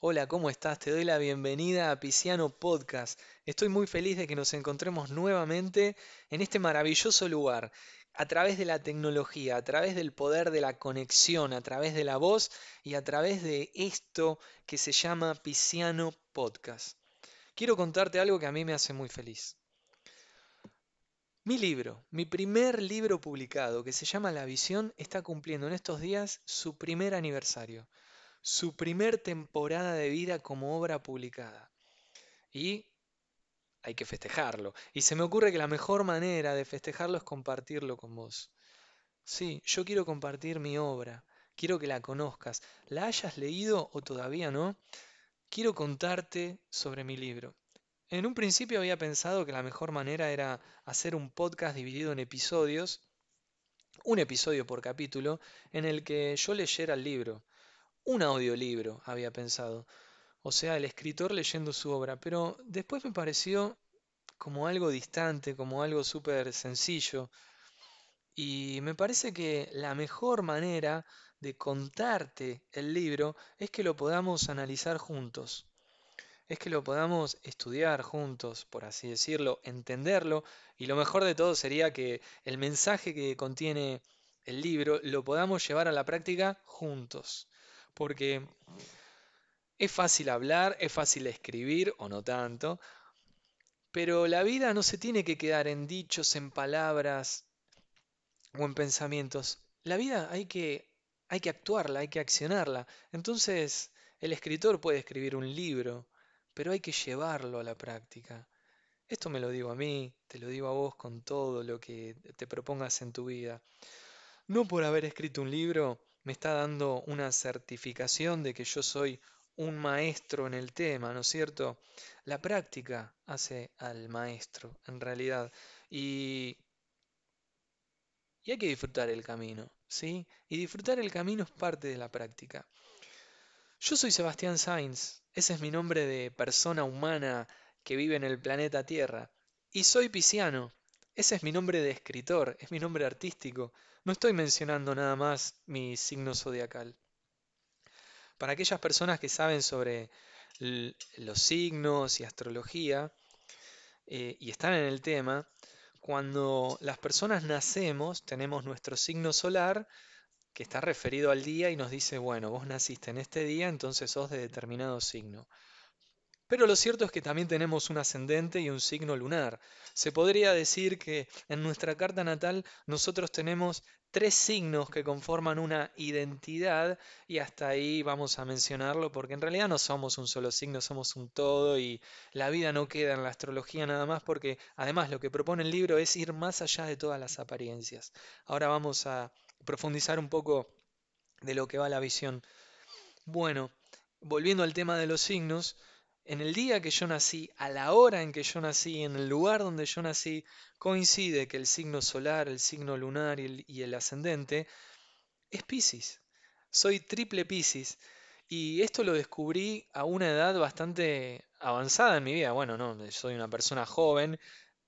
Hola, ¿cómo estás? Te doy la bienvenida a Pisciano Podcast. Estoy muy feliz de que nos encontremos nuevamente en este maravilloso lugar, a través de la tecnología, a través del poder de la conexión, a través de la voz y a través de esto que se llama Pisciano Podcast. Quiero contarte algo que a mí me hace muy feliz. Mi libro, mi primer libro publicado, que se llama La Visión, está cumpliendo en estos días su primer aniversario su primer temporada de vida como obra publicada. Y hay que festejarlo. Y se me ocurre que la mejor manera de festejarlo es compartirlo con vos. Sí, yo quiero compartir mi obra. Quiero que la conozcas. La hayas leído o todavía no. Quiero contarte sobre mi libro. En un principio había pensado que la mejor manera era hacer un podcast dividido en episodios, un episodio por capítulo, en el que yo leyera el libro un audiolibro, había pensado. O sea, el escritor leyendo su obra. Pero después me pareció como algo distante, como algo súper sencillo. Y me parece que la mejor manera de contarte el libro es que lo podamos analizar juntos. Es que lo podamos estudiar juntos, por así decirlo, entenderlo. Y lo mejor de todo sería que el mensaje que contiene el libro lo podamos llevar a la práctica juntos porque es fácil hablar, es fácil escribir, o no tanto, pero la vida no se tiene que quedar en dichos, en palabras o en pensamientos. La vida hay que, hay que actuarla, hay que accionarla. Entonces, el escritor puede escribir un libro, pero hay que llevarlo a la práctica. Esto me lo digo a mí, te lo digo a vos con todo lo que te propongas en tu vida. No por haber escrito un libro me está dando una certificación de que yo soy un maestro en el tema, ¿no es cierto? La práctica hace al maestro, en realidad. Y, hay que disfrutar el camino, ¿sí? Y disfrutar el camino es parte de la práctica. Yo soy Sebastián Sainz, ese es mi nombre de persona humana que vive en el planeta Tierra. Y soy pisciano, ese es mi nombre de escritor, es mi nombre artístico. No estoy mencionando nada más mi signo zodiacal. Para aquellas personas que saben sobre los signos y astrología eh, y están en el tema, cuando las personas nacemos tenemos nuestro signo solar que está referido al día y nos dice, bueno, vos naciste en este día, entonces sos de determinado signo. Pero lo cierto es que también tenemos un ascendente y un signo lunar. Se podría decir que en nuestra carta natal nosotros tenemos tres signos que conforman una identidad y hasta ahí vamos a mencionarlo porque en realidad no somos un solo signo, somos un todo y la vida no queda en la astrología nada más porque además lo que propone el libro es ir más allá de todas las apariencias. Ahora vamos a profundizar un poco de lo que va la visión. Bueno, volviendo al tema de los signos, en el día que yo nací, a la hora en que yo nací, en el lugar donde yo nací, coincide que el signo solar, el signo lunar y el, ascendente es Pisces. Soy triple Pisces. Y esto lo descubrí a una edad bastante avanzada en mi vida. Bueno, no, soy una persona joven.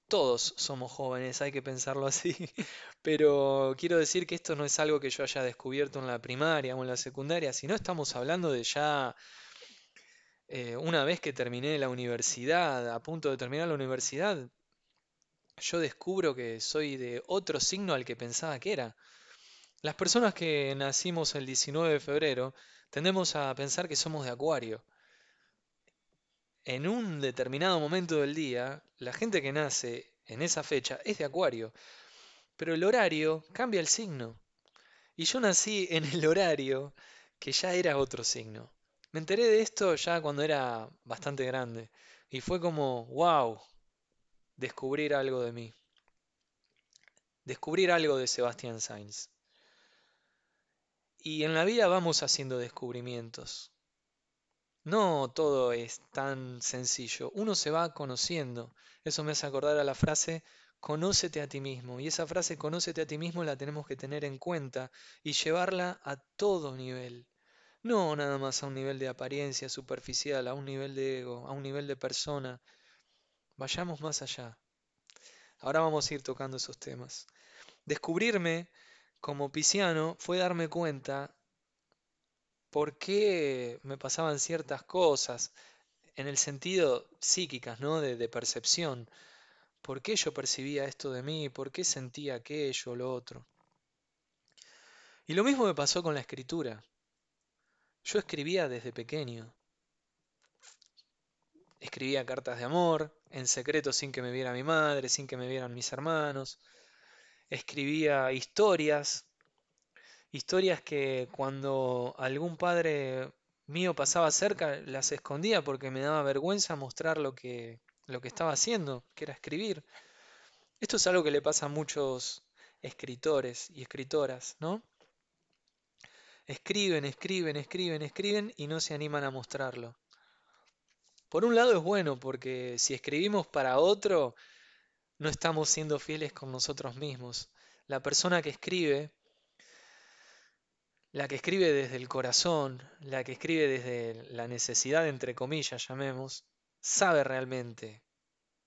Todos somos jóvenes, hay que pensarlo así. Pero quiero decir que esto no es algo que yo haya descubierto en la primaria o en la secundaria, sino estamos hablando de ya eh, una vez que terminé la universidad, a punto de terminar la universidad, yo descubro que soy de otro signo al que pensaba que era. Las personas que nacimos el 19 de febrero tendemos a pensar que somos de Acuario. En un determinado momento del día, la gente que nace en esa fecha es de Acuario, pero el horario cambia el signo. Y yo nací en el horario que ya era otro signo. Me enteré de esto ya cuando era bastante grande y fue como, wow, descubrir algo de mí. Descubrir algo de Sebastián Sainz. Y en la vida vamos haciendo descubrimientos. No todo es tan sencillo. Uno se va conociendo. Eso me hace acordar a la frase, conócete a ti mismo. Y esa frase, conócete a ti mismo, la tenemos que tener en cuenta y llevarla a todo nivel. No nada más a un nivel de apariencia superficial, a un nivel de ego, a un nivel de persona. Vayamos más allá. Ahora vamos a ir tocando esos temas. Descubrirme como pisciano fue darme cuenta por qué me pasaban ciertas cosas, en el sentido psíquicas, ¿no? De, de percepción. ¿Por qué yo percibía esto de mí? ¿Por qué sentía aquello lo otro? Y lo mismo me pasó con la escritura. Yo escribía desde pequeño. Escribía cartas de amor, en secreto sin que me viera mi madre, sin que me vieran mis hermanos. Escribía historias, historias que cuando algún padre mío pasaba cerca las escondía porque me daba vergüenza mostrar lo que, lo que estaba haciendo, que era escribir. Esto es algo que le pasa a muchos escritores y escritoras, ¿no? Escriben, escriben, escriben, escriben y no se animan a mostrarlo. Por un lado es bueno porque si escribimos para otro, no estamos siendo fieles con nosotros mismos. La persona que escribe, la que escribe desde el corazón, la que escribe desde la necesidad, entre comillas, llamemos, sabe realmente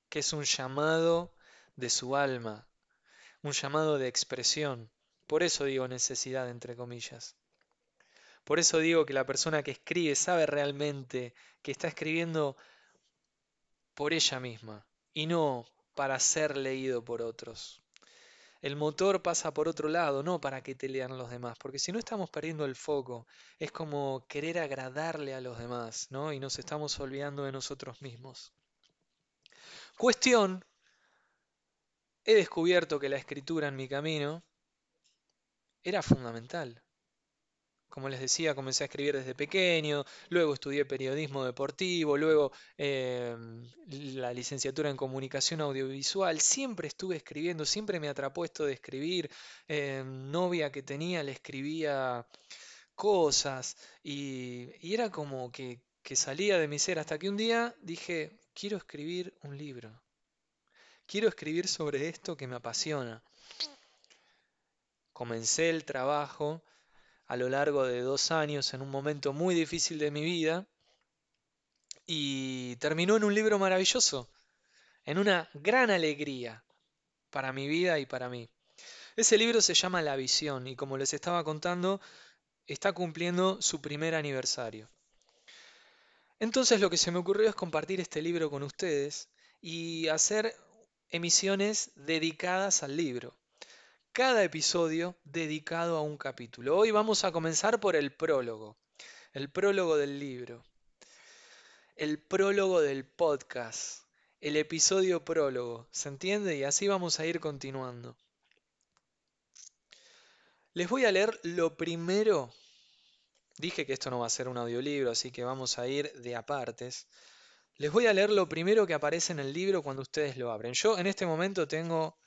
que es un llamado de su alma, un llamado de expresión. Por eso digo necesidad, entre comillas. Por eso digo que la persona que escribe sabe realmente que está escribiendo por ella misma y no para ser leído por otros. El motor pasa por otro lado, no para que te lean los demás, porque si no estamos perdiendo el foco, es como querer agradarle a los demás, ¿no? Y nos estamos olvidando de nosotros mismos. Cuestión, he descubierto que la escritura en mi camino era fundamental. Como les decía, comencé a escribir desde pequeño, luego estudié periodismo deportivo, luego em, la licenciatura en comunicación audiovisual. Siempre estuve escribiendo, siempre me atrapó esto de escribir. Em, novia que tenía le escribía cosas y, era como que salía de mi ser hasta que un día dije, quiero escribir un libro. Quiero escribir sobre esto que me apasiona. Comencé el trabajo a lo largo de dos años en un momento muy difícil de mi vida y terminó en un libro maravilloso, en una gran alegría para mi vida y para mí. Ese libro se llama La visión y como les estaba contando, está cumpliendo su primer aniversario. Entonces lo que se me ocurrió es compartir este libro con ustedes y hacer emisiones dedicadas al libro cada episodio dedicado a un capítulo. Hoy vamos a comenzar por el prólogo, el prólogo del libro, el prólogo del podcast, el episodio prólogo, ¿se entiende? Y así vamos a ir continuando. Les voy a leer lo primero. Dije que esto no va a ser un audiolibro, así que vamos a ir de apartes. Les voy a leer lo primero que aparece en el libro cuando ustedes lo abren. Yo en este momento tengo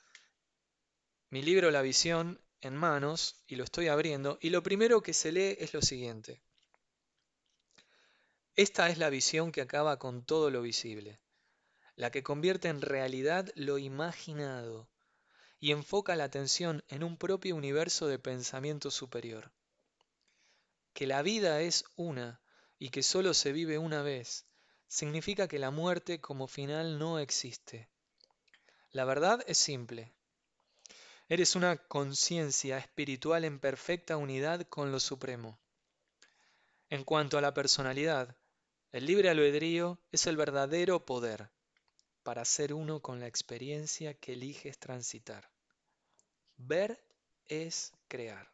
mi libro La visión en manos y lo estoy abriendo y lo primero que se lee es lo siguiente. Esta es la visión que acaba con todo lo visible, la que convierte en realidad lo imaginado y enfoca la atención en un propio universo de pensamiento superior. Que la vida es una y que solo se vive una vez, significa que la muerte como final no existe. La verdad es simple, Eres una conciencia espiritual en perfecta unidad con lo supremo. En cuanto a la personalidad, el libre albedrío es el verdadero poder para ser uno con la experiencia que eliges transitar. Ver es crear.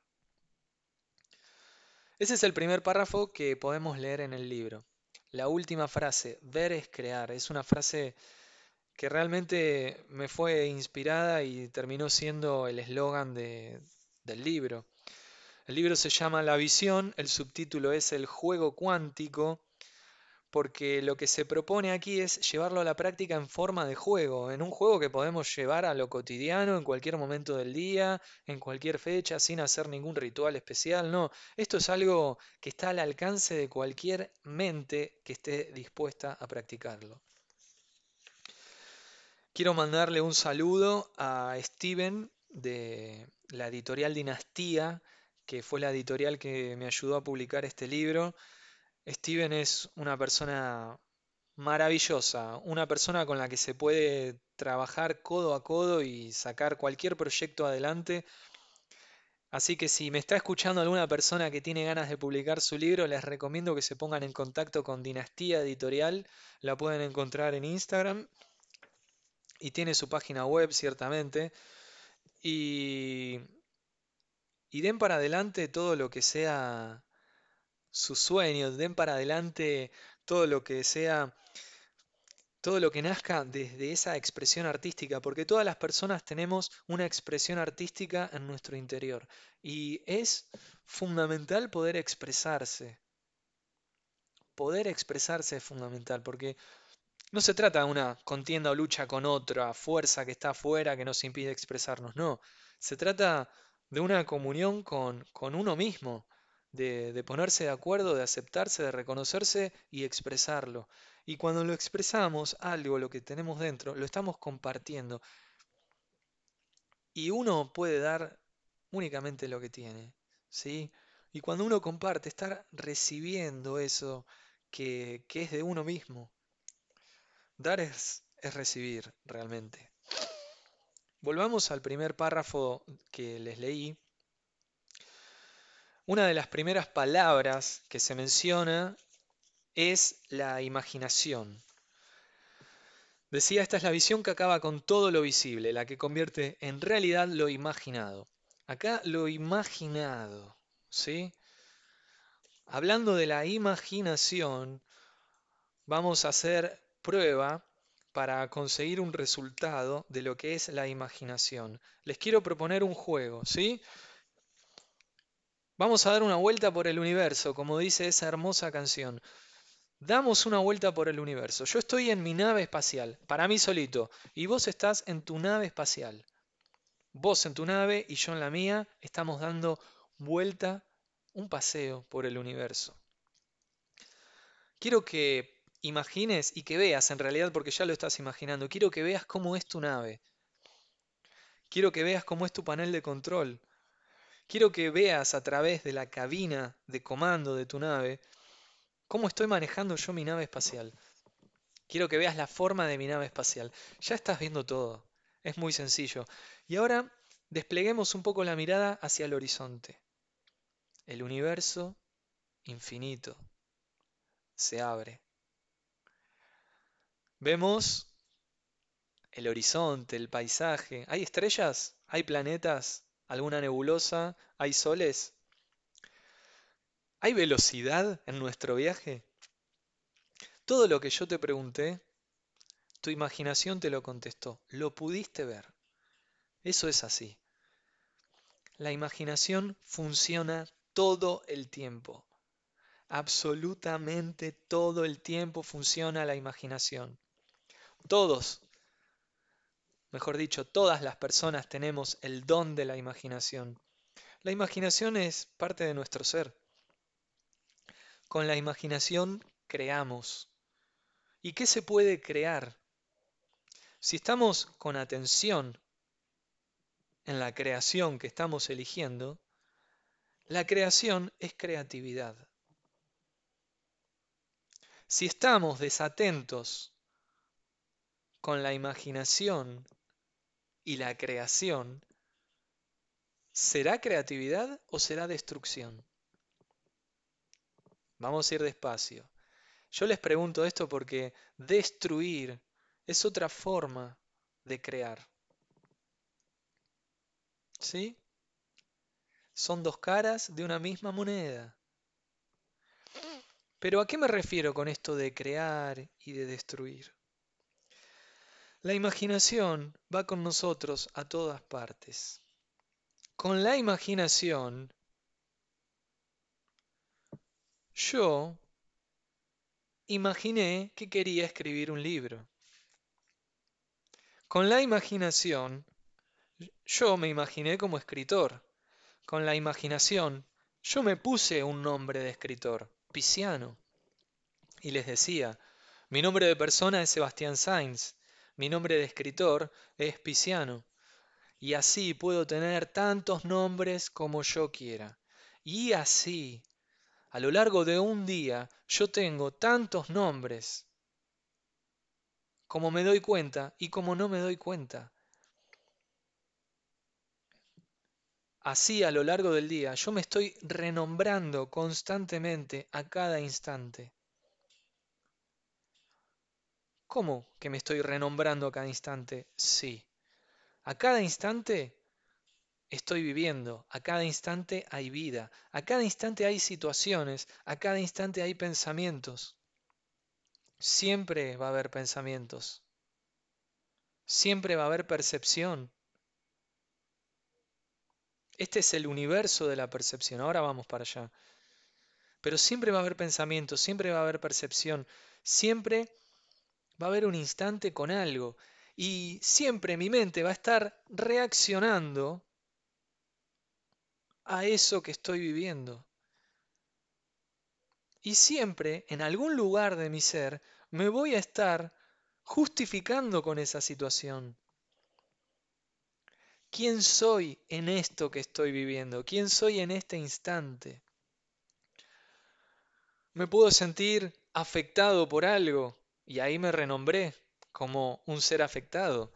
Ese es el primer párrafo que podemos leer en el libro. La última frase, ver es crear, es una frase que realmente me fue inspirada y terminó siendo el eslogan de, del libro. El libro se llama La visión, el subtítulo es El juego cuántico, porque lo que se propone aquí es llevarlo a la práctica en forma de juego, en un juego que podemos llevar a lo cotidiano en cualquier momento del día, en cualquier fecha, sin hacer ningún ritual especial, no, esto es algo que está al alcance de cualquier mente que esté dispuesta a practicarlo. Quiero mandarle un saludo a Steven de la editorial Dinastía, que fue la editorial que me ayudó a publicar este libro. Steven es una persona maravillosa, una persona con la que se puede trabajar codo a codo y sacar cualquier proyecto adelante. Así que si me está escuchando alguna persona que tiene ganas de publicar su libro, les recomiendo que se pongan en contacto con Dinastía Editorial. La pueden encontrar en Instagram y tiene su página web, ciertamente. Y, y den para adelante todo lo que sea sus sueños, den para adelante todo lo que sea todo lo que nazca desde esa expresión artística, porque todas las personas tenemos una expresión artística en nuestro interior y es fundamental poder expresarse. Poder expresarse es fundamental porque no se trata de una contienda o lucha con otra fuerza que está afuera que nos impide expresarnos, no. Se trata de una comunión con, con uno mismo, de, de ponerse de acuerdo, de aceptarse, de reconocerse y expresarlo. Y cuando lo expresamos, algo, lo que tenemos dentro, lo estamos compartiendo. Y uno puede dar únicamente lo que tiene, ¿sí? Y cuando uno comparte, estar recibiendo eso que, que es de uno mismo. Dar es, es recibir realmente. Volvamos al primer párrafo que les leí. Una de las primeras palabras que se menciona es la imaginación. Decía, esta es la visión que acaba con todo lo visible, la que convierte en realidad lo imaginado. Acá lo imaginado, ¿sí? Hablando de la imaginación, vamos a hacer prueba para conseguir un resultado de lo que es la imaginación. Les quiero proponer un juego, ¿sí? Vamos a dar una vuelta por el universo, como dice esa hermosa canción. Damos una vuelta por el universo. Yo estoy en mi nave espacial, para mí solito, y vos estás en tu nave espacial. Vos en tu nave y yo en la mía estamos dando vuelta, un paseo por el universo. Quiero que imagines y que veas, en realidad porque ya lo estás imaginando, quiero que veas cómo es tu nave. Quiero que veas cómo es tu panel de control. Quiero que veas a través de la cabina de comando de tu nave ¿Cómo estoy manejando yo mi nave espacial? Quiero que veas la forma de mi nave espacial. Ya estás viendo todo. Es muy sencillo. Y ahora despleguemos un poco la mirada hacia el horizonte. El universo infinito se abre. Vemos el horizonte, el paisaje. ¿Hay estrellas? ¿Hay planetas? ¿Alguna nebulosa? ¿Hay soles? ¿Hay velocidad en nuestro viaje? Todo lo que yo te pregunté, tu imaginación te lo contestó, lo pudiste ver. Eso es así. La imaginación funciona todo el tiempo. Absolutamente todo el tiempo funciona la imaginación. Todos, mejor dicho, todas las personas tenemos el don de la imaginación. La imaginación es parte de nuestro ser. Con la imaginación creamos. ¿Y qué se puede crear? Si estamos con atención en la creación que estamos eligiendo, la creación es creatividad. Si estamos desatentos con la imaginación y la creación, ¿será creatividad o será destrucción? Vamos a ir despacio. Yo les pregunto esto porque destruir es otra forma de crear. ¿Sí? Son dos caras de una misma moneda. Pero ¿a qué me refiero con esto de crear y de destruir? La imaginación va con nosotros a todas partes. Con la imaginación yo imaginé que quería escribir un libro. Con la imaginación, yo me imaginé como escritor. Con la imaginación, yo me puse un nombre de escritor, Pisiano. Y les decía, mi nombre de persona es Sebastián Sainz, mi nombre de escritor es Pisiano. Y así puedo tener tantos nombres como yo quiera. Y así a lo largo de un día yo tengo tantos nombres como me doy cuenta y como no me doy cuenta. Así a lo largo del día yo me estoy renombrando constantemente a cada instante. ¿Cómo que me estoy renombrando a cada instante? Sí. A cada instante estoy viviendo, a cada instante hay vida, a cada instante hay situaciones, a cada instante hay pensamientos. Siempre va a haber pensamientos. Siempre va a haber percepción. Este es el universo de la percepción. Ahora vamos para allá. Pero siempre va a haber pensamiento, siempre va a haber percepción, siempre va a haber un instante con algo. Y siempre mi mente va a estar reaccionando a eso que estoy viviendo. Y siempre, en algún lugar de mi ser, me voy a estar justificando con esa situación. ¿Quién soy en esto que estoy viviendo? ¿Quién soy en este instante? Me puedo sentir afectado por algo y ahí me renombré como un ser afectado.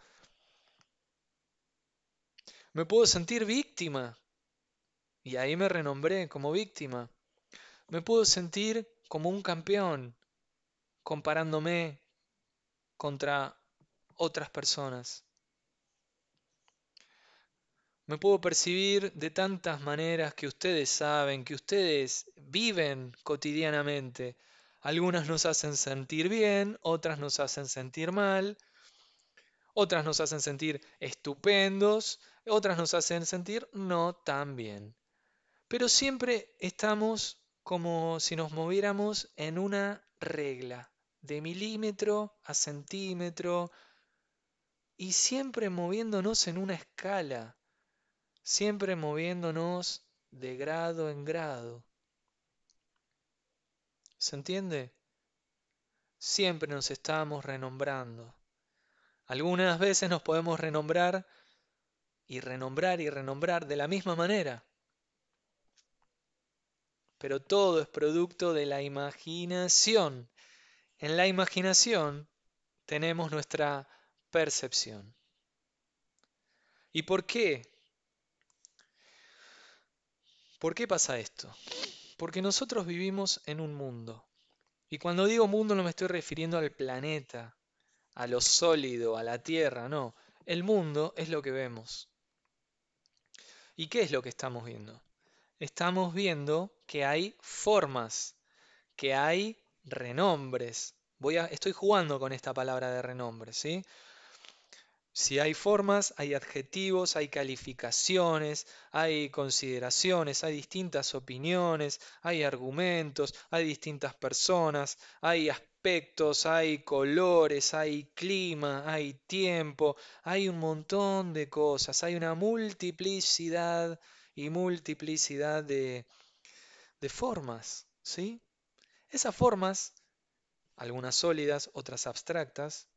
Me puedo sentir víctima y ahí me renombré como víctima. Me puedo sentir como un campeón comparándome contra otras personas. Me puedo percibir de tantas maneras que ustedes saben, que ustedes viven cotidianamente. Algunas nos hacen sentir bien, otras nos hacen sentir mal, otras nos hacen sentir estupendos, otras nos hacen sentir no tan bien. Pero siempre estamos como si nos moviéramos en una regla, de milímetro a centímetro, y siempre moviéndonos en una escala siempre moviéndonos de grado en grado. ¿Se entiende? Siempre nos estamos renombrando. Algunas veces nos podemos renombrar y renombrar y renombrar de la misma manera. Pero todo es producto de la imaginación. En la imaginación tenemos nuestra percepción. ¿Y por qué ¿Por qué pasa esto? Porque nosotros vivimos en un mundo. Y cuando digo mundo no me estoy refiriendo al planeta, a lo sólido, a la tierra, no. El mundo es lo que vemos. ¿Y qué es lo que estamos viendo? Estamos viendo que hay formas, que hay renombres. Voy estoy jugando con esta palabra de renombre, ¿sí? Si hay formas, hay adjetivos, hay calificaciones, hay consideraciones, hay distintas opiniones, hay argumentos, hay distintas personas, hay aspectos, hay colores, hay clima, hay tiempo, hay un montón de cosas, hay una multiplicidad y multiplicidad de, de formas, ¿sí? Esas formas, algunas sólidas, otras abstractas,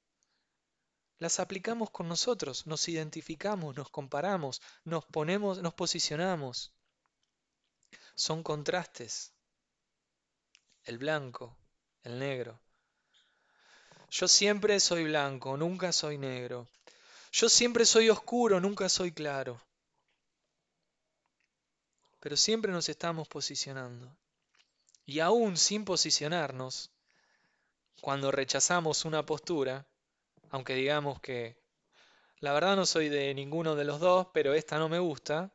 las aplicamos con nosotros, nos identificamos, nos comparamos, nos ponemos, nos posicionamos. Son contrastes. El blanco, el negro. Yo siempre soy blanco, nunca soy negro. Yo siempre soy oscuro, nunca soy claro. Pero siempre nos estamos posicionando. Y aún sin posicionarnos, cuando rechazamos una postura, aunque digamos que la verdad no soy de ninguno de los dos, pero esta no me gusta,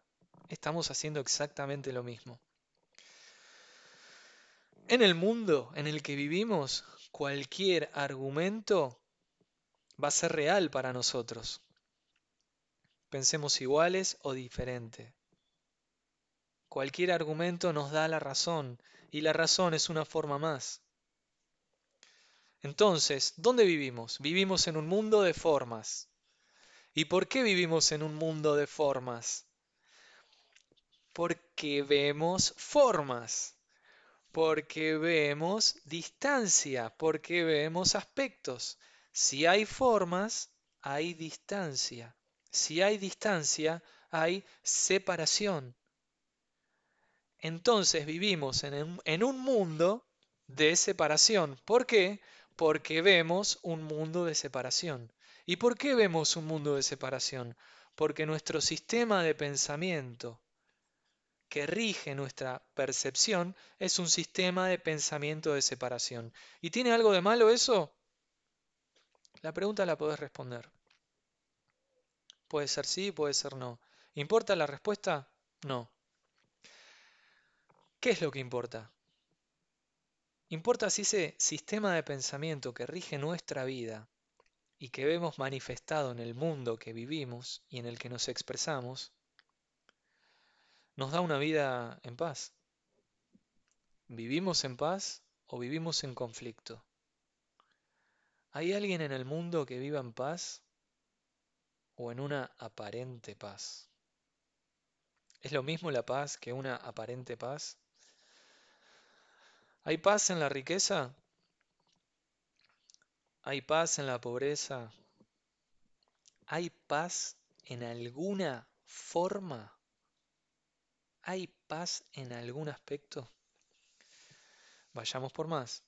estamos haciendo exactamente lo mismo. En el mundo en el que vivimos, cualquier argumento va a ser real para nosotros. Pensemos iguales o diferente. Cualquier argumento nos da la razón y la razón es una forma más. Entonces, ¿dónde vivimos? Vivimos en un mundo de formas. ¿Y por qué vivimos en un mundo de formas? Porque vemos formas, porque vemos distancia, porque vemos aspectos. Si hay formas, hay distancia. Si hay distancia, hay separación. Entonces vivimos en un, mundo de separación. ¿Por qué? Porque vemos un mundo de separación. ¿Y por qué vemos un mundo de separación? Porque nuestro sistema de pensamiento que rige nuestra percepción es un sistema de pensamiento de separación. ¿Y tiene algo de malo eso? La pregunta la podés responder. Puede ser sí, puede ser no. ¿Importa la respuesta? No. ¿Qué es lo que importa? Importa si ese sistema de pensamiento que rige nuestra vida y que vemos manifestado en el mundo que vivimos y en el que nos expresamos, nos da una vida en paz. ¿Vivimos en paz o vivimos en conflicto? ¿Hay alguien en el mundo que viva en paz o en una aparente paz? ¿Es lo mismo la paz que una aparente paz? ¿Hay paz en la riqueza? ¿Hay paz en la pobreza? ¿Hay paz en alguna forma? ¿Hay paz en algún aspecto? Vayamos por más.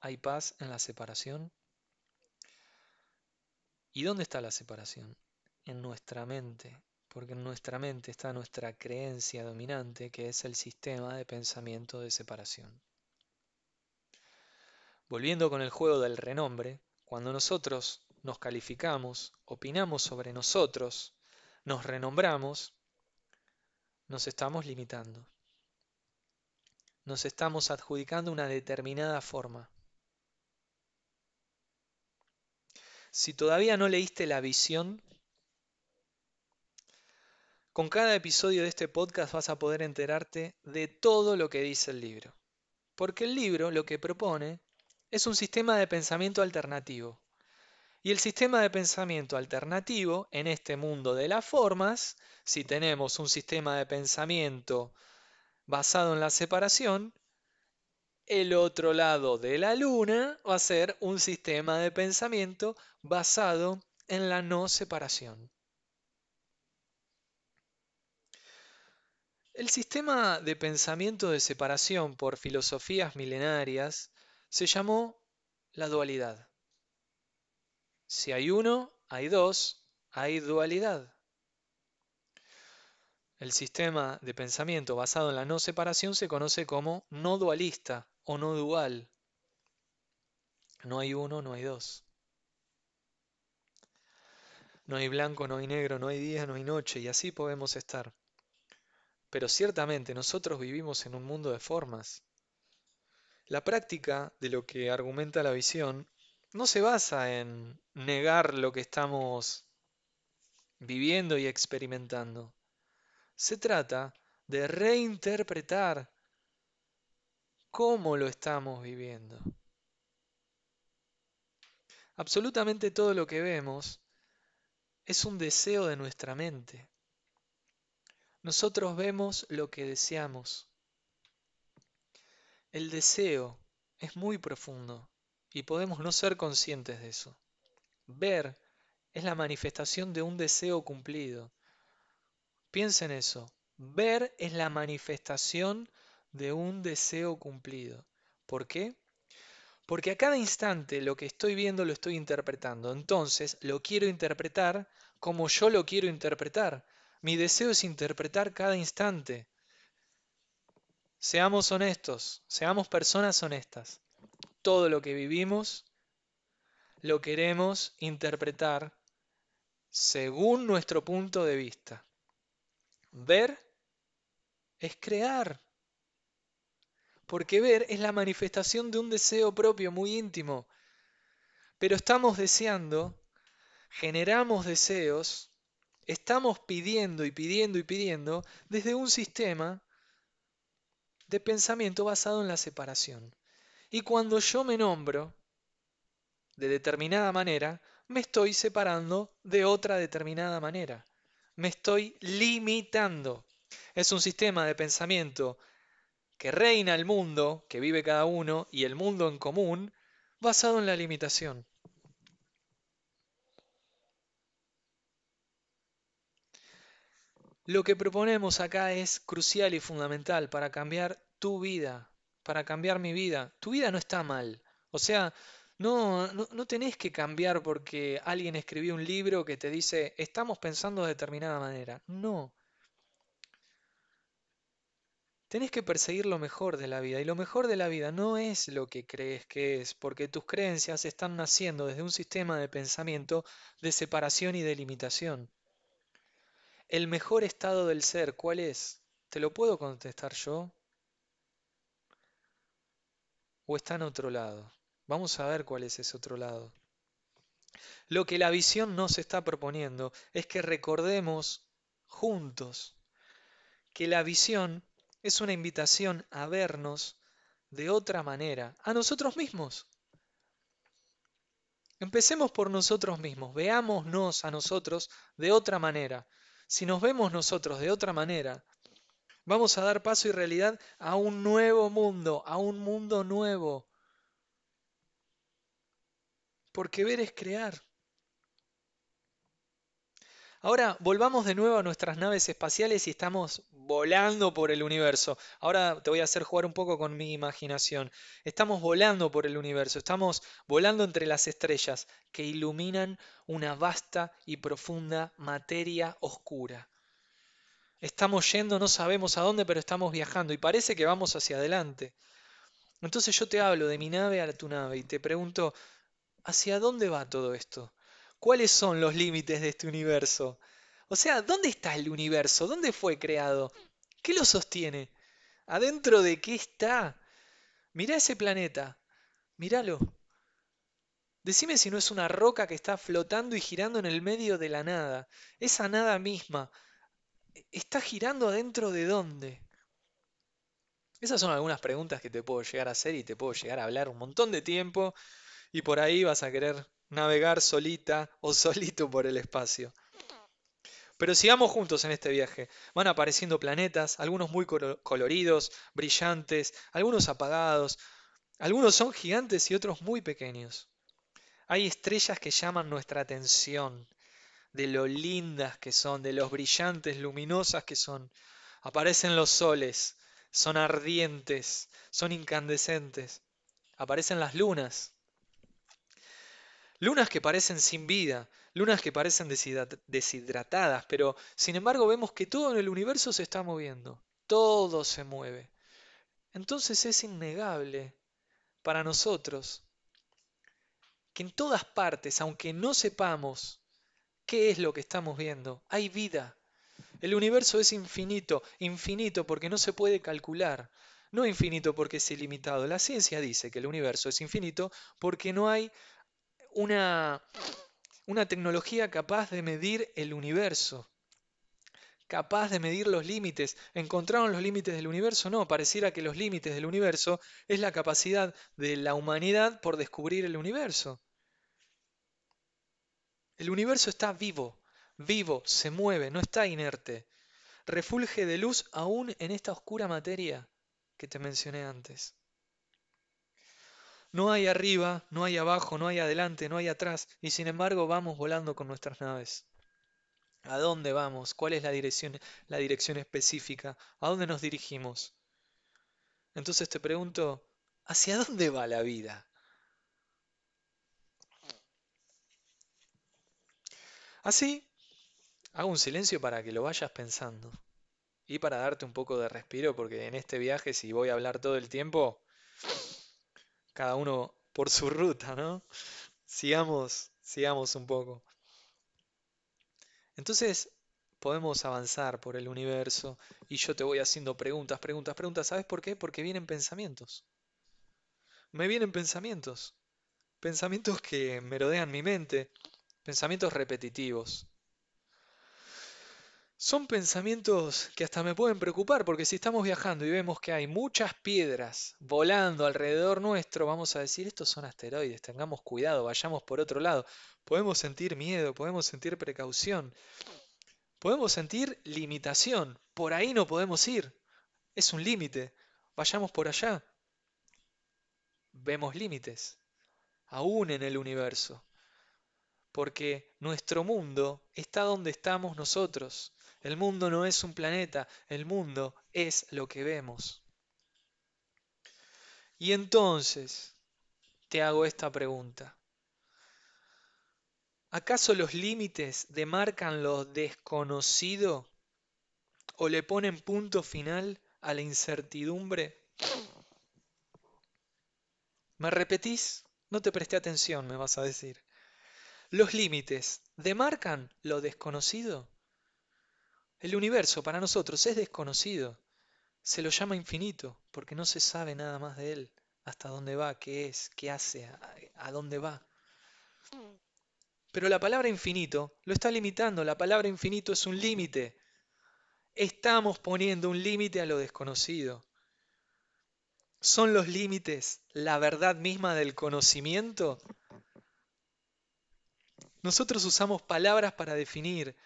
¿Hay paz en la separación? ¿Y dónde está la separación? En nuestra mente, porque en nuestra mente está nuestra creencia dominante, que es el sistema de pensamiento de separación. Volviendo con el juego del renombre, cuando nosotros nos calificamos, opinamos sobre nosotros, nos renombramos, nos estamos limitando. Nos estamos adjudicando una determinada forma. Si todavía no leíste la visión, con cada episodio de este podcast vas a poder enterarte de todo lo que dice el libro. Porque el libro lo que propone es un sistema de pensamiento alternativo. Y el sistema de pensamiento alternativo en este mundo de las formas, si tenemos un sistema de pensamiento basado en la separación, el otro lado de la luna va a ser un sistema de pensamiento basado en la no separación. El sistema de pensamiento de separación por filosofías milenarias se llamó la dualidad. Si hay uno, hay dos, hay dualidad. El sistema de pensamiento basado en la no separación se conoce como no dualista o no dual. No hay uno, no hay dos. No hay blanco, no hay negro, no hay día, no hay noche, y así podemos estar. Pero ciertamente nosotros vivimos en un mundo de formas, la práctica de lo que argumenta la visión no se basa en negar lo que estamos viviendo y experimentando. Se trata de reinterpretar cómo lo estamos viviendo. Absolutamente todo lo que vemos es un deseo de nuestra mente. Nosotros vemos lo que deseamos. El deseo es muy profundo y podemos no ser conscientes de eso. Ver es la manifestación de un deseo cumplido. Piensen eso. Ver es la manifestación de un deseo cumplido. ¿Por qué? Porque a cada instante lo que estoy viendo lo estoy interpretando. Entonces lo quiero interpretar como yo lo quiero interpretar. Mi deseo es interpretar cada instante. Seamos honestos, seamos personas honestas. Todo lo que vivimos lo queremos interpretar según nuestro punto de vista. Ver es crear. Porque ver es la manifestación de un deseo propio muy íntimo. Pero estamos deseando, generamos deseos, estamos pidiendo y pidiendo y pidiendo desde un sistema de pensamiento basado en la separación. Y cuando yo me nombro de determinada manera, me estoy separando de otra determinada manera. Me estoy limitando. Es un sistema de pensamiento que reina el mundo, que vive cada uno, y el mundo en común, basado en la limitación. Lo que proponemos acá es crucial y fundamental para cambiar tu vida, para cambiar mi vida. Tu vida no está mal. O sea, No, no, no tenés que cambiar porque alguien escribió un libro que te dice, estamos pensando de determinada manera. No. Tenés que perseguir lo mejor de la vida. Y lo mejor de la vida no es lo que crees que es, porque tus creencias están naciendo desde un sistema de pensamiento de separación y de limitación. El mejor estado del ser, ¿cuál es? ¿Te lo puedo contestar yo? ¿O está en otro lado? Vamos a ver cuál es ese otro lado. Lo que la visión nos está proponiendo es que recordemos juntos que la visión es una invitación a vernos de otra manera, a nosotros mismos. Empecemos por nosotros mismos, veámonos a nosotros de otra manera. Si nos vemos nosotros de otra manera, vamos a dar paso y realidad a un nuevo mundo, a un mundo nuevo. Porque ver es crear. Ahora volvamos de nuevo a nuestras naves espaciales y estamos volando por el universo. Ahora te voy a hacer jugar un poco con mi imaginación. Estamos volando por el universo, estamos volando entre las estrellas que iluminan una vasta y profunda materia oscura. Estamos yendo, no sabemos a dónde, pero estamos viajando y parece que vamos hacia adelante. Entonces yo te hablo de mi nave a tu nave y te pregunto, ¿hacia dónde va todo esto? ¿Cuáles son los límites de este universo? O sea, ¿dónde está el universo? ¿Dónde fue creado? ¿Qué lo sostiene? ¿Adentro de qué está? Mirá ese planeta. Míralo. Decime si no es una roca que está flotando y girando en el medio de la nada. Esa nada misma. ¿Está girando adentro de dónde? Esas son algunas preguntas que te puedo llegar a hacer y te puedo llegar a hablar un montón de tiempo y por ahí vas a querer navegar solita o solito por el espacio. Pero sigamos juntos en este viaje. Van apareciendo planetas, algunos muy coloridos, brillantes, algunos apagados, algunos son gigantes y otros muy pequeños. Hay estrellas que llaman nuestra atención, de lo lindas que son, de los brillantes, luminosas que son. Aparecen los soles, son ardientes, son incandescentes. Aparecen las lunas, Lunas que parecen sin vida, lunas que parecen deshidratadas, pero sin embargo vemos que todo en el universo se está moviendo, todo se mueve. Entonces es innegable para nosotros que en todas partes, aunque no sepamos qué es lo que estamos viendo, hay vida. El universo es infinito, infinito porque no se puede calcular, no infinito porque es ilimitado. La ciencia dice que el universo es infinito porque no hay una, tecnología capaz de medir el universo, capaz de medir los límites. ¿Encontraron los límites del universo? No, pareciera que los límites del universo es la capacidad de la humanidad por descubrir el universo. El universo está vivo, vivo, se mueve, no está inerte. Refulge de luz aún en esta oscura materia que te mencioné antes. No hay arriba, no hay abajo, no hay adelante, no hay atrás, y sin embargo vamos volando con nuestras naves. ¿A dónde vamos? ¿Cuál es la dirección, la dirección específica? ¿A dónde nos dirigimos? Entonces te pregunto, ¿hacia dónde va la vida? Así, hago un silencio para que lo vayas pensando y para darte un poco de respiro, porque en este viaje, si voy a hablar todo el tiempo, cada uno por su ruta, ¿no? Sigamos, sigamos un poco. Entonces, podemos avanzar por el universo y yo te voy haciendo preguntas, preguntas, preguntas. ¿Sabes por qué? Porque vienen pensamientos. Me vienen pensamientos. Pensamientos que merodean mi mente. Pensamientos repetitivos. Son pensamientos que hasta me pueden preocupar porque si estamos viajando y vemos que hay muchas piedras volando alrededor nuestro, vamos a decir, estos son asteroides, tengamos cuidado, vayamos por otro lado. Podemos sentir miedo, podemos sentir precaución, podemos sentir limitación, por ahí no podemos ir, es un límite, vayamos por allá. Vemos límites, aún en el universo, porque nuestro mundo está donde estamos nosotros. El mundo no es un planeta, el mundo es lo que vemos. Y entonces, te hago esta pregunta. ¿Acaso los límites demarcan lo desconocido o le ponen punto final a la incertidumbre? ¿Me repetís? No te presté atención, me vas a decir. ¿Los límites demarcan lo desconocido? El universo para nosotros es desconocido. Se lo llama infinito porque no se sabe nada más de él, hasta dónde va, qué es, qué hace, a, dónde va. Pero la palabra infinito lo está limitando, la palabra infinito es un límite. Estamos poniendo un límite a lo desconocido. ¿Son los límites la verdad misma del conocimiento? Nosotros usamos palabras para definir.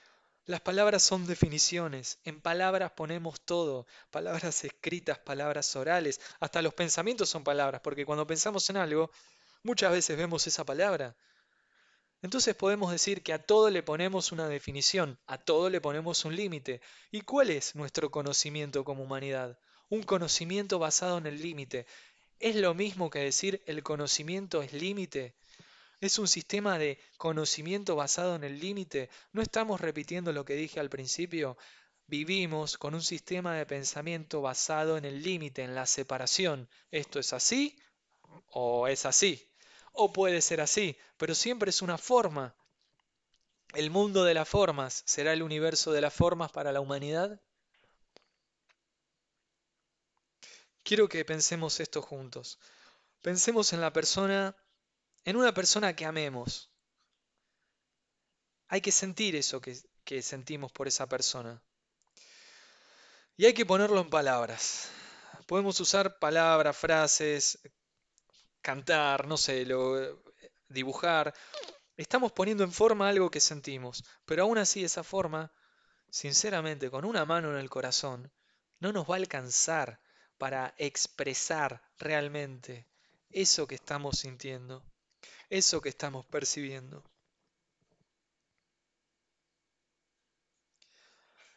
Las palabras son definiciones. En palabras ponemos todo. Palabras escritas, palabras orales. Hasta los pensamientos son palabras, porque cuando pensamos en algo, muchas veces vemos esa palabra. Entonces podemos decir que a todo le ponemos una definición, a todo le ponemos un límite. ¿Y cuál es nuestro conocimiento como humanidad? Un conocimiento basado en el límite. ¿Es lo mismo que decir el conocimiento es límite? ¿Es un sistema de conocimiento basado en el límite? ¿No estamos repitiendo lo que dije al principio? Vivimos con un sistema de pensamiento basado en el límite, en la separación. ¿Esto es así o es así? o puede ser así, pero siempre es una forma. ¿El mundo de las formas será el universo de las formas para la humanidad? Quiero que pensemos esto juntos. Pensemos en la persona, en una persona que amemos. Hay que sentir eso que, sentimos por esa persona. Y hay que ponerlo en palabras. Podemos usar palabras, frases, cantar, no sé, lo, dibujar. Estamos poniendo en forma algo que sentimos, pero aún así esa forma, sinceramente, con una mano en el corazón, no nos va a alcanzar para expresar realmente eso que estamos sintiendo, eso que estamos percibiendo.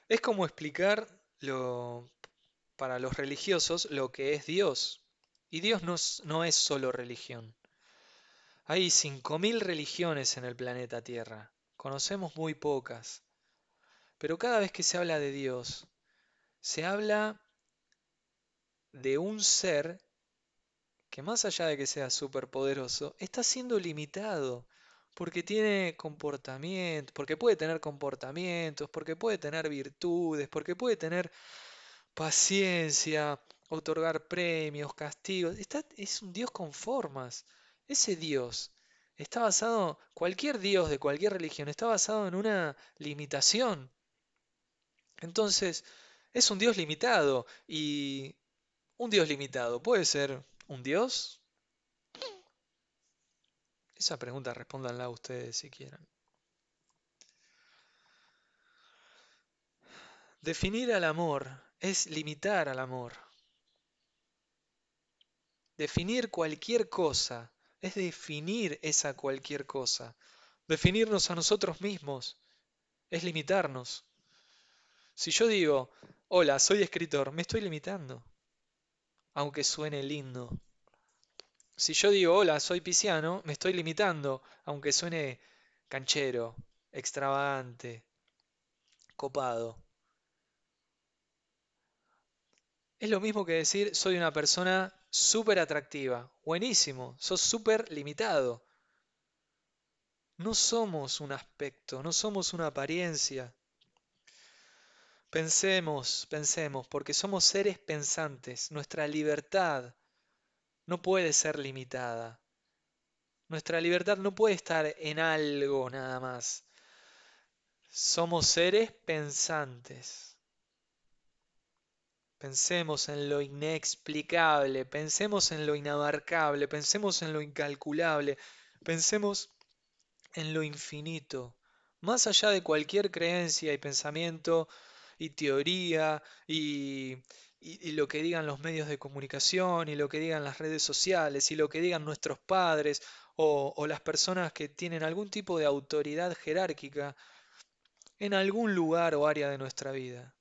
Es como explicar lo, para los religiosos lo que es Dios. Y Dios no, es solo religión. Hay 5.000 religiones en el planeta Tierra. Conocemos muy pocas. Pero cada vez que se habla de Dios, se habla de un ser que más allá de que sea superpoderoso, está siendo limitado porque tiene comportamiento, porque puede tener comportamientos, porque puede tener virtudes, porque puede tener paciencia, otorgar premios, castigos. es un Dios con formas. Ese Dios está basado, cualquier Dios de cualquier religión está basado en una limitación. Entonces, es un Dios limitado. Y un Dios limitado, ¿puede ser un Dios? Esa pregunta respóndanla ustedes si quieren. Definir al amor es limitar al amor. Definir cualquier cosa es definir esa cualquier cosa. Definirnos a nosotros mismos es limitarnos. Si yo digo, hola, soy escritor, me estoy limitando, aunque suene lindo. Si yo digo, hola, soy pisciano, me estoy limitando, aunque suene canchero, extravagante, copado. Es lo mismo que decir, soy una persona súper atractiva. Buenísimo, sos súper limitado. No somos un aspecto, no somos una apariencia. Pensemos, pensemos, porque somos seres pensantes. Nuestra libertad no puede ser limitada. Nuestra libertad no puede estar en algo nada más. Somos seres pensantes. Pensemos en lo inexplicable, pensemos en lo inabarcable, pensemos en lo incalculable, pensemos en lo infinito, más allá de cualquier creencia y pensamiento y teoría y, lo que digan los medios de comunicación y lo que digan las redes sociales y lo que digan nuestros padres o las personas que tienen algún tipo de autoridad jerárquica en algún lugar o área de nuestra vida.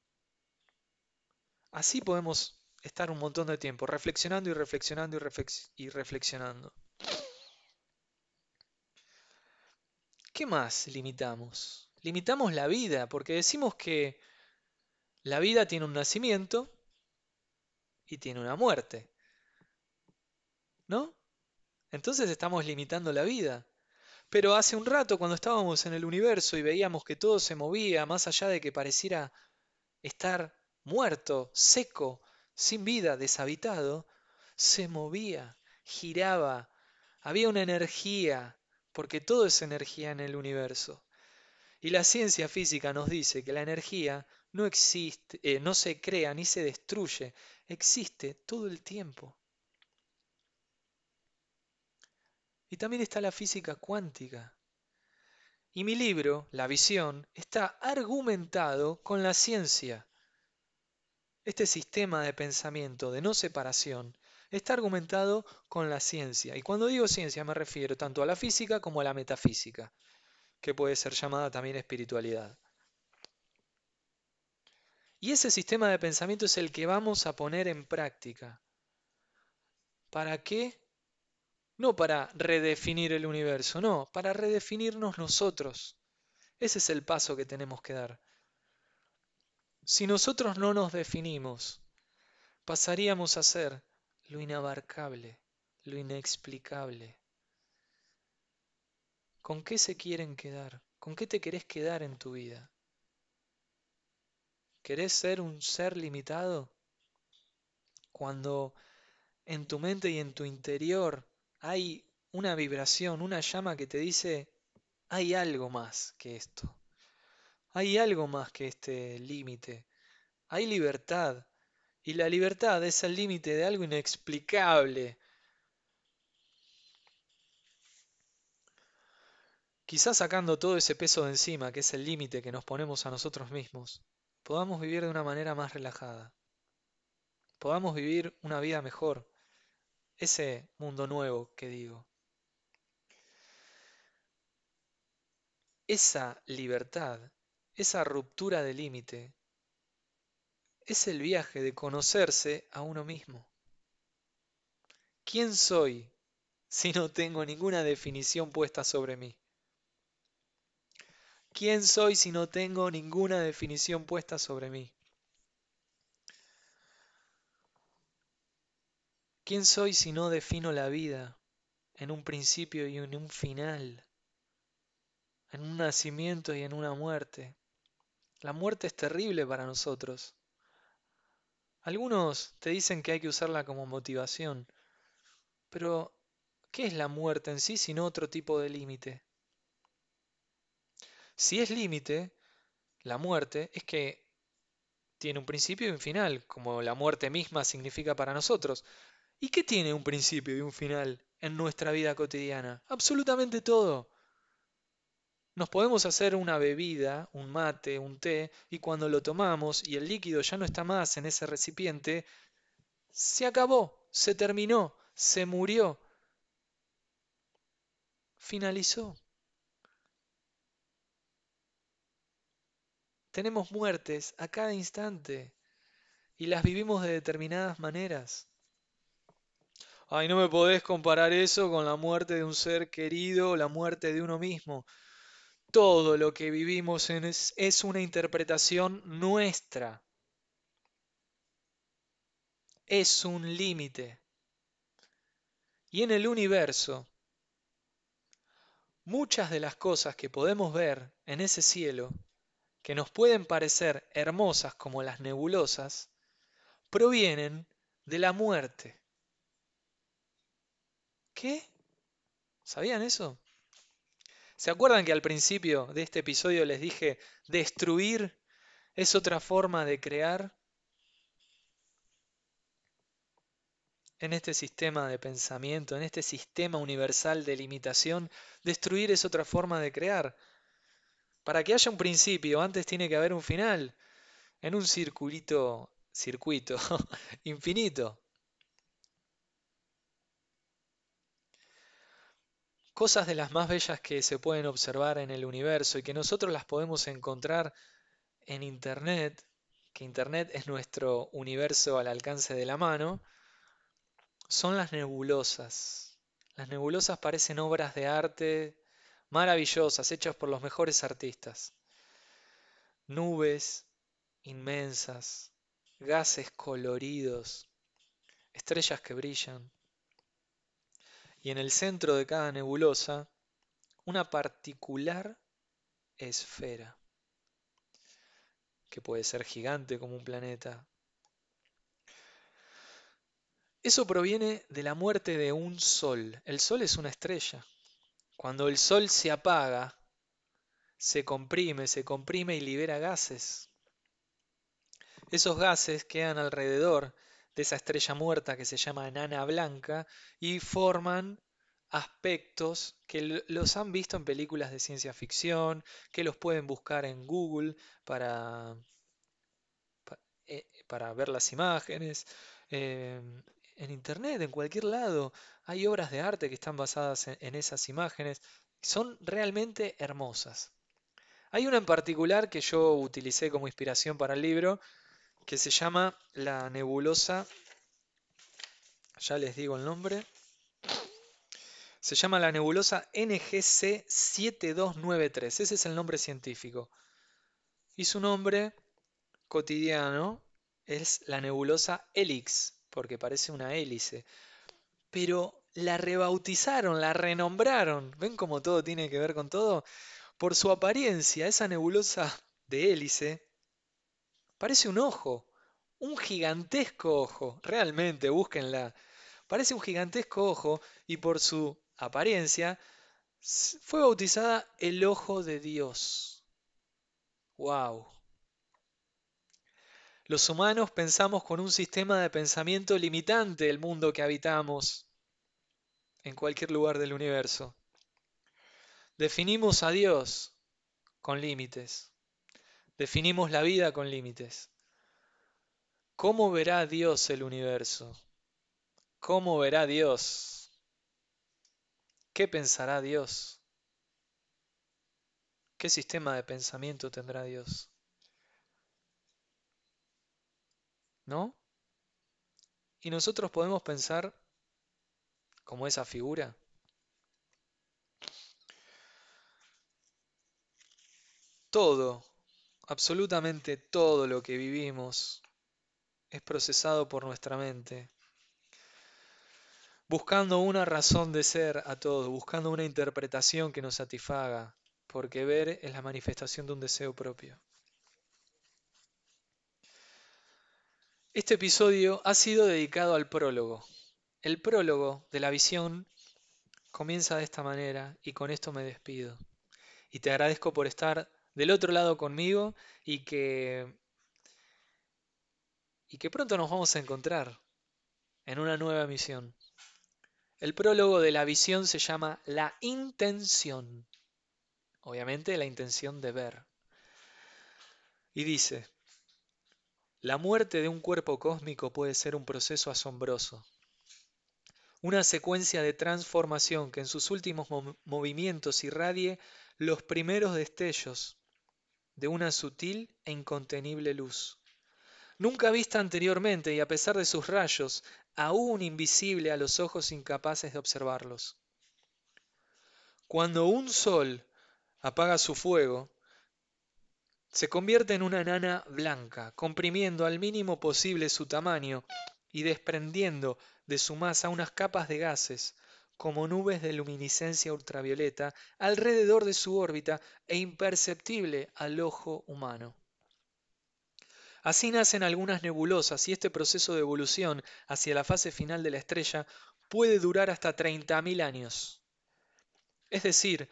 Así podemos estar un montón de tiempo reflexionando y reflexionando y, reflexionando. ¿qué más limitamos? Limitamos la vida, porque decimos que la vida tiene un nacimiento y tiene una muerte. ¿No? Entonces estamos limitando la vida. Pero hace un rato, cuando estábamos en el universo y veíamos que todo se movía, más allá de que pareciera estar muerto, seco, sin vida, deshabitado, se movía, giraba, había una energía, porque todo es energía en el universo. Y la ciencia física nos dice que la energía no existe, eh, no se crea ni se destruye, existe todo el tiempo. Y también está la física cuántica. Y mi libro, La visión, está argumentado con la ciencia. Este sistema de pensamiento de no separación está argumentado con la ciencia. Y cuando digo ciencia me refiero tanto a la física como a la metafísica, que puede ser llamada también espiritualidad. Y ese sistema de pensamiento es el que vamos a poner en práctica. ¿Para qué? No para redefinir el universo, no, para redefinirnos nosotros. Ese es el paso que tenemos que dar. Si nosotros no nos definimos, pasaríamos a ser lo inabarcable, lo inexplicable. ¿Con qué se quieren quedar? ¿Con qué te querés quedar en tu vida? ¿Querés ser un ser limitado? Cuando en tu mente y en tu interior hay una vibración, una llama que te dice, hay algo más que esto. Hay algo más que este límite. Hay libertad. Y la libertad es el límite de algo inexplicable. Quizás sacando todo ese peso de encima, que es el límite que nos ponemos a nosotros mismos, podamos vivir de una manera más relajada. Podamos vivir una vida mejor. Ese mundo nuevo que digo. Esa libertad, esa ruptura de límite, es el viaje de conocerse a uno mismo. ¿Quién soy si no tengo ninguna definición puesta sobre mí? ¿Quién soy si no tengo ninguna definición puesta sobre mí? ¿Quién soy si no defino la vida en un principio y en un final? En un nacimiento y en una muerte. La muerte es terrible para nosotros. Algunos te dicen que hay que usarla como motivación, pero ¿qué es la muerte en sí sino otro tipo de límite? Si es límite, la muerte es que tiene un principio y un final, como la muerte misma significa para nosotros. ¿Y qué tiene un principio y un final en nuestra vida cotidiana? Absolutamente todo. Nos podemos hacer una bebida, un mate, un té, y cuando lo tomamos y el líquido ya no está más en ese recipiente, se acabó, se terminó, se murió, finalizó. Tenemos muertes a cada instante y las vivimos de determinadas maneras. Ay, no me podés comparar eso con la muerte de un ser querido o la muerte de uno mismo. Todo lo que vivimos es, es una interpretación nuestra. Es un límite. Y en el universo, muchas de las cosas que podemos ver en ese cielo, que nos pueden parecer hermosas como las nebulosas, provienen de la muerte. ¿Qué? ¿Sabían eso? ¿Se acuerdan que al principio de este episodio les dije, destruir es otra forma de crear? En este sistema de pensamiento, en este sistema universal de limitación, destruir es otra forma de crear. Para que haya un principio, antes tiene que haber un final, en un circulito, circuito infinito. cosas de las más bellas que se pueden observar en el universo y que nosotros las podemos encontrar en Internet, que Internet es nuestro universo al alcance de la mano, son las nebulosas. Las nebulosas parecen obras de arte maravillosas, hechas por los mejores artistas. Nubes inmensas, gases coloridos, estrellas que brillan. Y en el centro de cada nebulosa, una particular esfera, que puede ser gigante como un planeta. Eso proviene de la muerte de un sol. El sol es una estrella. Cuando el sol se apaga, se comprime, se comprime y libera gases. Esos gases quedan alrededor de esa estrella muerta que se llama enana blanca y forman aspectos que los han visto en películas de ciencia ficción, que los pueden buscar en Google para, eh, para ver las imágenes, em, en Internet, en cualquier lado. Hay obras de arte que están basadas en esas imágenes. Son realmente hermosas. Hay una en particular que yo utilicé como inspiración para el libro, que se llama la nebulosa, ya les digo el nombre, se llama la nebulosa NGC 7293, ese es el nombre científico. Y su nombre cotidiano es la nebulosa Helix, porque parece una hélice. Pero la rebautizaron, la renombraron. ¿Ven cómo todo tiene que ver con todo? Por su apariencia, esa nebulosa de hélice Parece un ojo, un gigantesco ojo, realmente, búsquenla. Parece un gigantesco ojo y por su apariencia fue bautizada el ojo de Dios. ¡Wow! Los humanos pensamos con un sistema de pensamiento limitante el mundo que habitamos en cualquier lugar del universo. Definimos a Dios con límites. Definimos la vida con límites. ¿Cómo verá Dios el universo? ¿Cómo verá Dios? ¿Qué pensará Dios? ¿Qué sistema de pensamiento tendrá Dios? ¿No? Y nosotros podemos pensar como esa figura. Todo Absolutamente todo lo que vivimos es procesado por nuestra mente, buscando una razón de ser a todo, buscando una interpretación que nos satisfaga, porque ver es la manifestación de un deseo propio. Este episodio ha sido dedicado al prólogo. El prólogo de la visión comienza de esta manera y con esto me despido. Y te agradezco por estar del otro lado conmigo y que, y que pronto nos vamos a encontrar en una nueva misión. El prólogo de la visión se llama La intención. Obviamente la intención de ver. Y dice, la muerte de un cuerpo cósmico puede ser un proceso asombroso, una secuencia de transformación que en sus últimos movimientos irradie los primeros destellos de una sutil e incontenible luz. Nunca vista anteriormente y a pesar de sus rayos, aún invisible a los ojos incapaces de observarlos. Cuando un sol apaga su fuego, se convierte en una nana blanca, comprimiendo al mínimo posible su tamaño y desprendiendo de su masa unas capas de gases, como nubes de luminiscencia ultravioleta alrededor de su órbita e imperceptible al ojo humano. Así nacen algunas nebulosas y este proceso de evolución hacia la fase final de la estrella puede durar hasta 30.000 años. Es decir,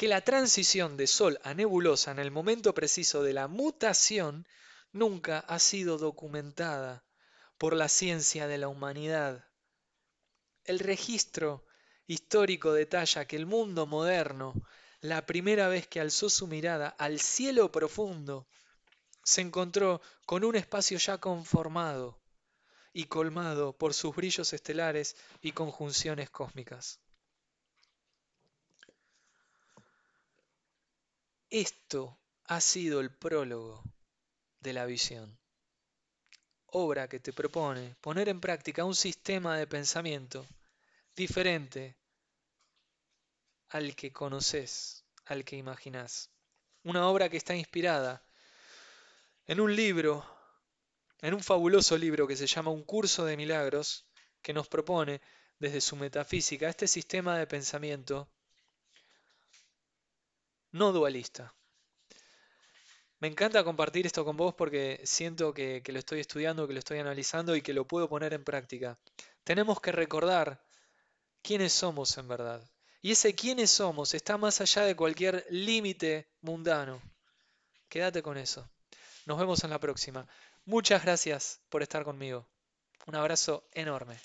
que la transición de Sol a nebulosa en el momento preciso de la mutación nunca ha sido documentada por la ciencia de la humanidad. El registro histórico detalla que el mundo moderno, la primera vez que alzó su mirada al cielo profundo, se encontró con un espacio ya conformado y colmado por sus brillos estelares y conjunciones cósmicas. Esto ha sido el prólogo de la visión, obra que te propone poner en práctica un sistema de pensamiento diferente al que conoces, al que imaginás. Una obra que está inspirada en un libro, en un fabuloso libro que se llama Un curso de milagros, que nos propone desde su metafísica este sistema de pensamiento no dualista. Me encanta compartir esto con vos porque siento que, lo estoy estudiando, que lo estoy analizando y que lo puedo poner en práctica. Tenemos que recordar quiénes somos en verdad. Y ese quiénes somos está más allá de cualquier límite mundano. Quédate con eso. Nos vemos en la próxima. Muchas gracias por estar conmigo. Un abrazo enorme.